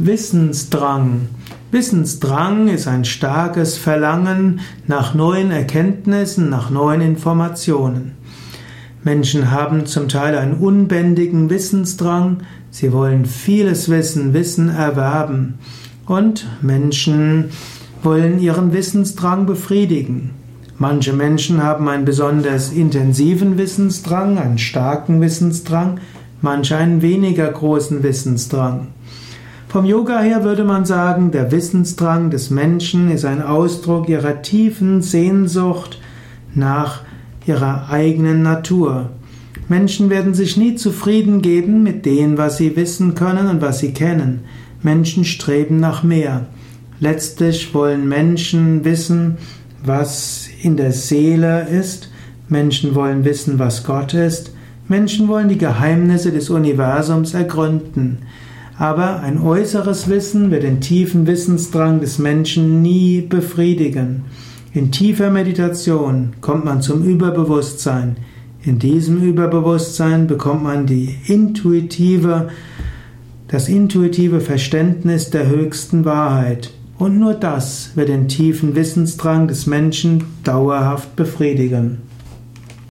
Wissensdrang. Wissensdrang ist ein starkes Verlangen nach neuen Erkenntnissen, nach neuen Informationen. Menschen haben zum Teil einen unbändigen Wissensdrang, sie wollen vieles wissen, Wissen erwerben und Menschen wollen ihren Wissensdrang befriedigen. Manche Menschen haben einen besonders intensiven Wissensdrang, einen starken Wissensdrang, manche einen weniger großen Wissensdrang. Vom Yoga her würde man sagen, der Wissensdrang des Menschen ist ein Ausdruck ihrer tiefen Sehnsucht nach ihrer eigenen Natur. Menschen werden sich nie zufrieden geben mit dem, was sie wissen können und was sie kennen. Menschen streben nach mehr. Letztlich wollen Menschen wissen, was in der Seele ist. Menschen wollen wissen, was Gott ist. Menschen wollen die Geheimnisse des Universums ergründen. Aber ein äußeres Wissen wird den tiefen Wissensdrang des Menschen nie befriedigen. In tiefer Meditation kommt man zum Überbewusstsein. In diesem Überbewusstsein bekommt man die intuitive, das intuitive Verständnis der höchsten Wahrheit. Und nur das wird den tiefen Wissensdrang des Menschen dauerhaft befriedigen.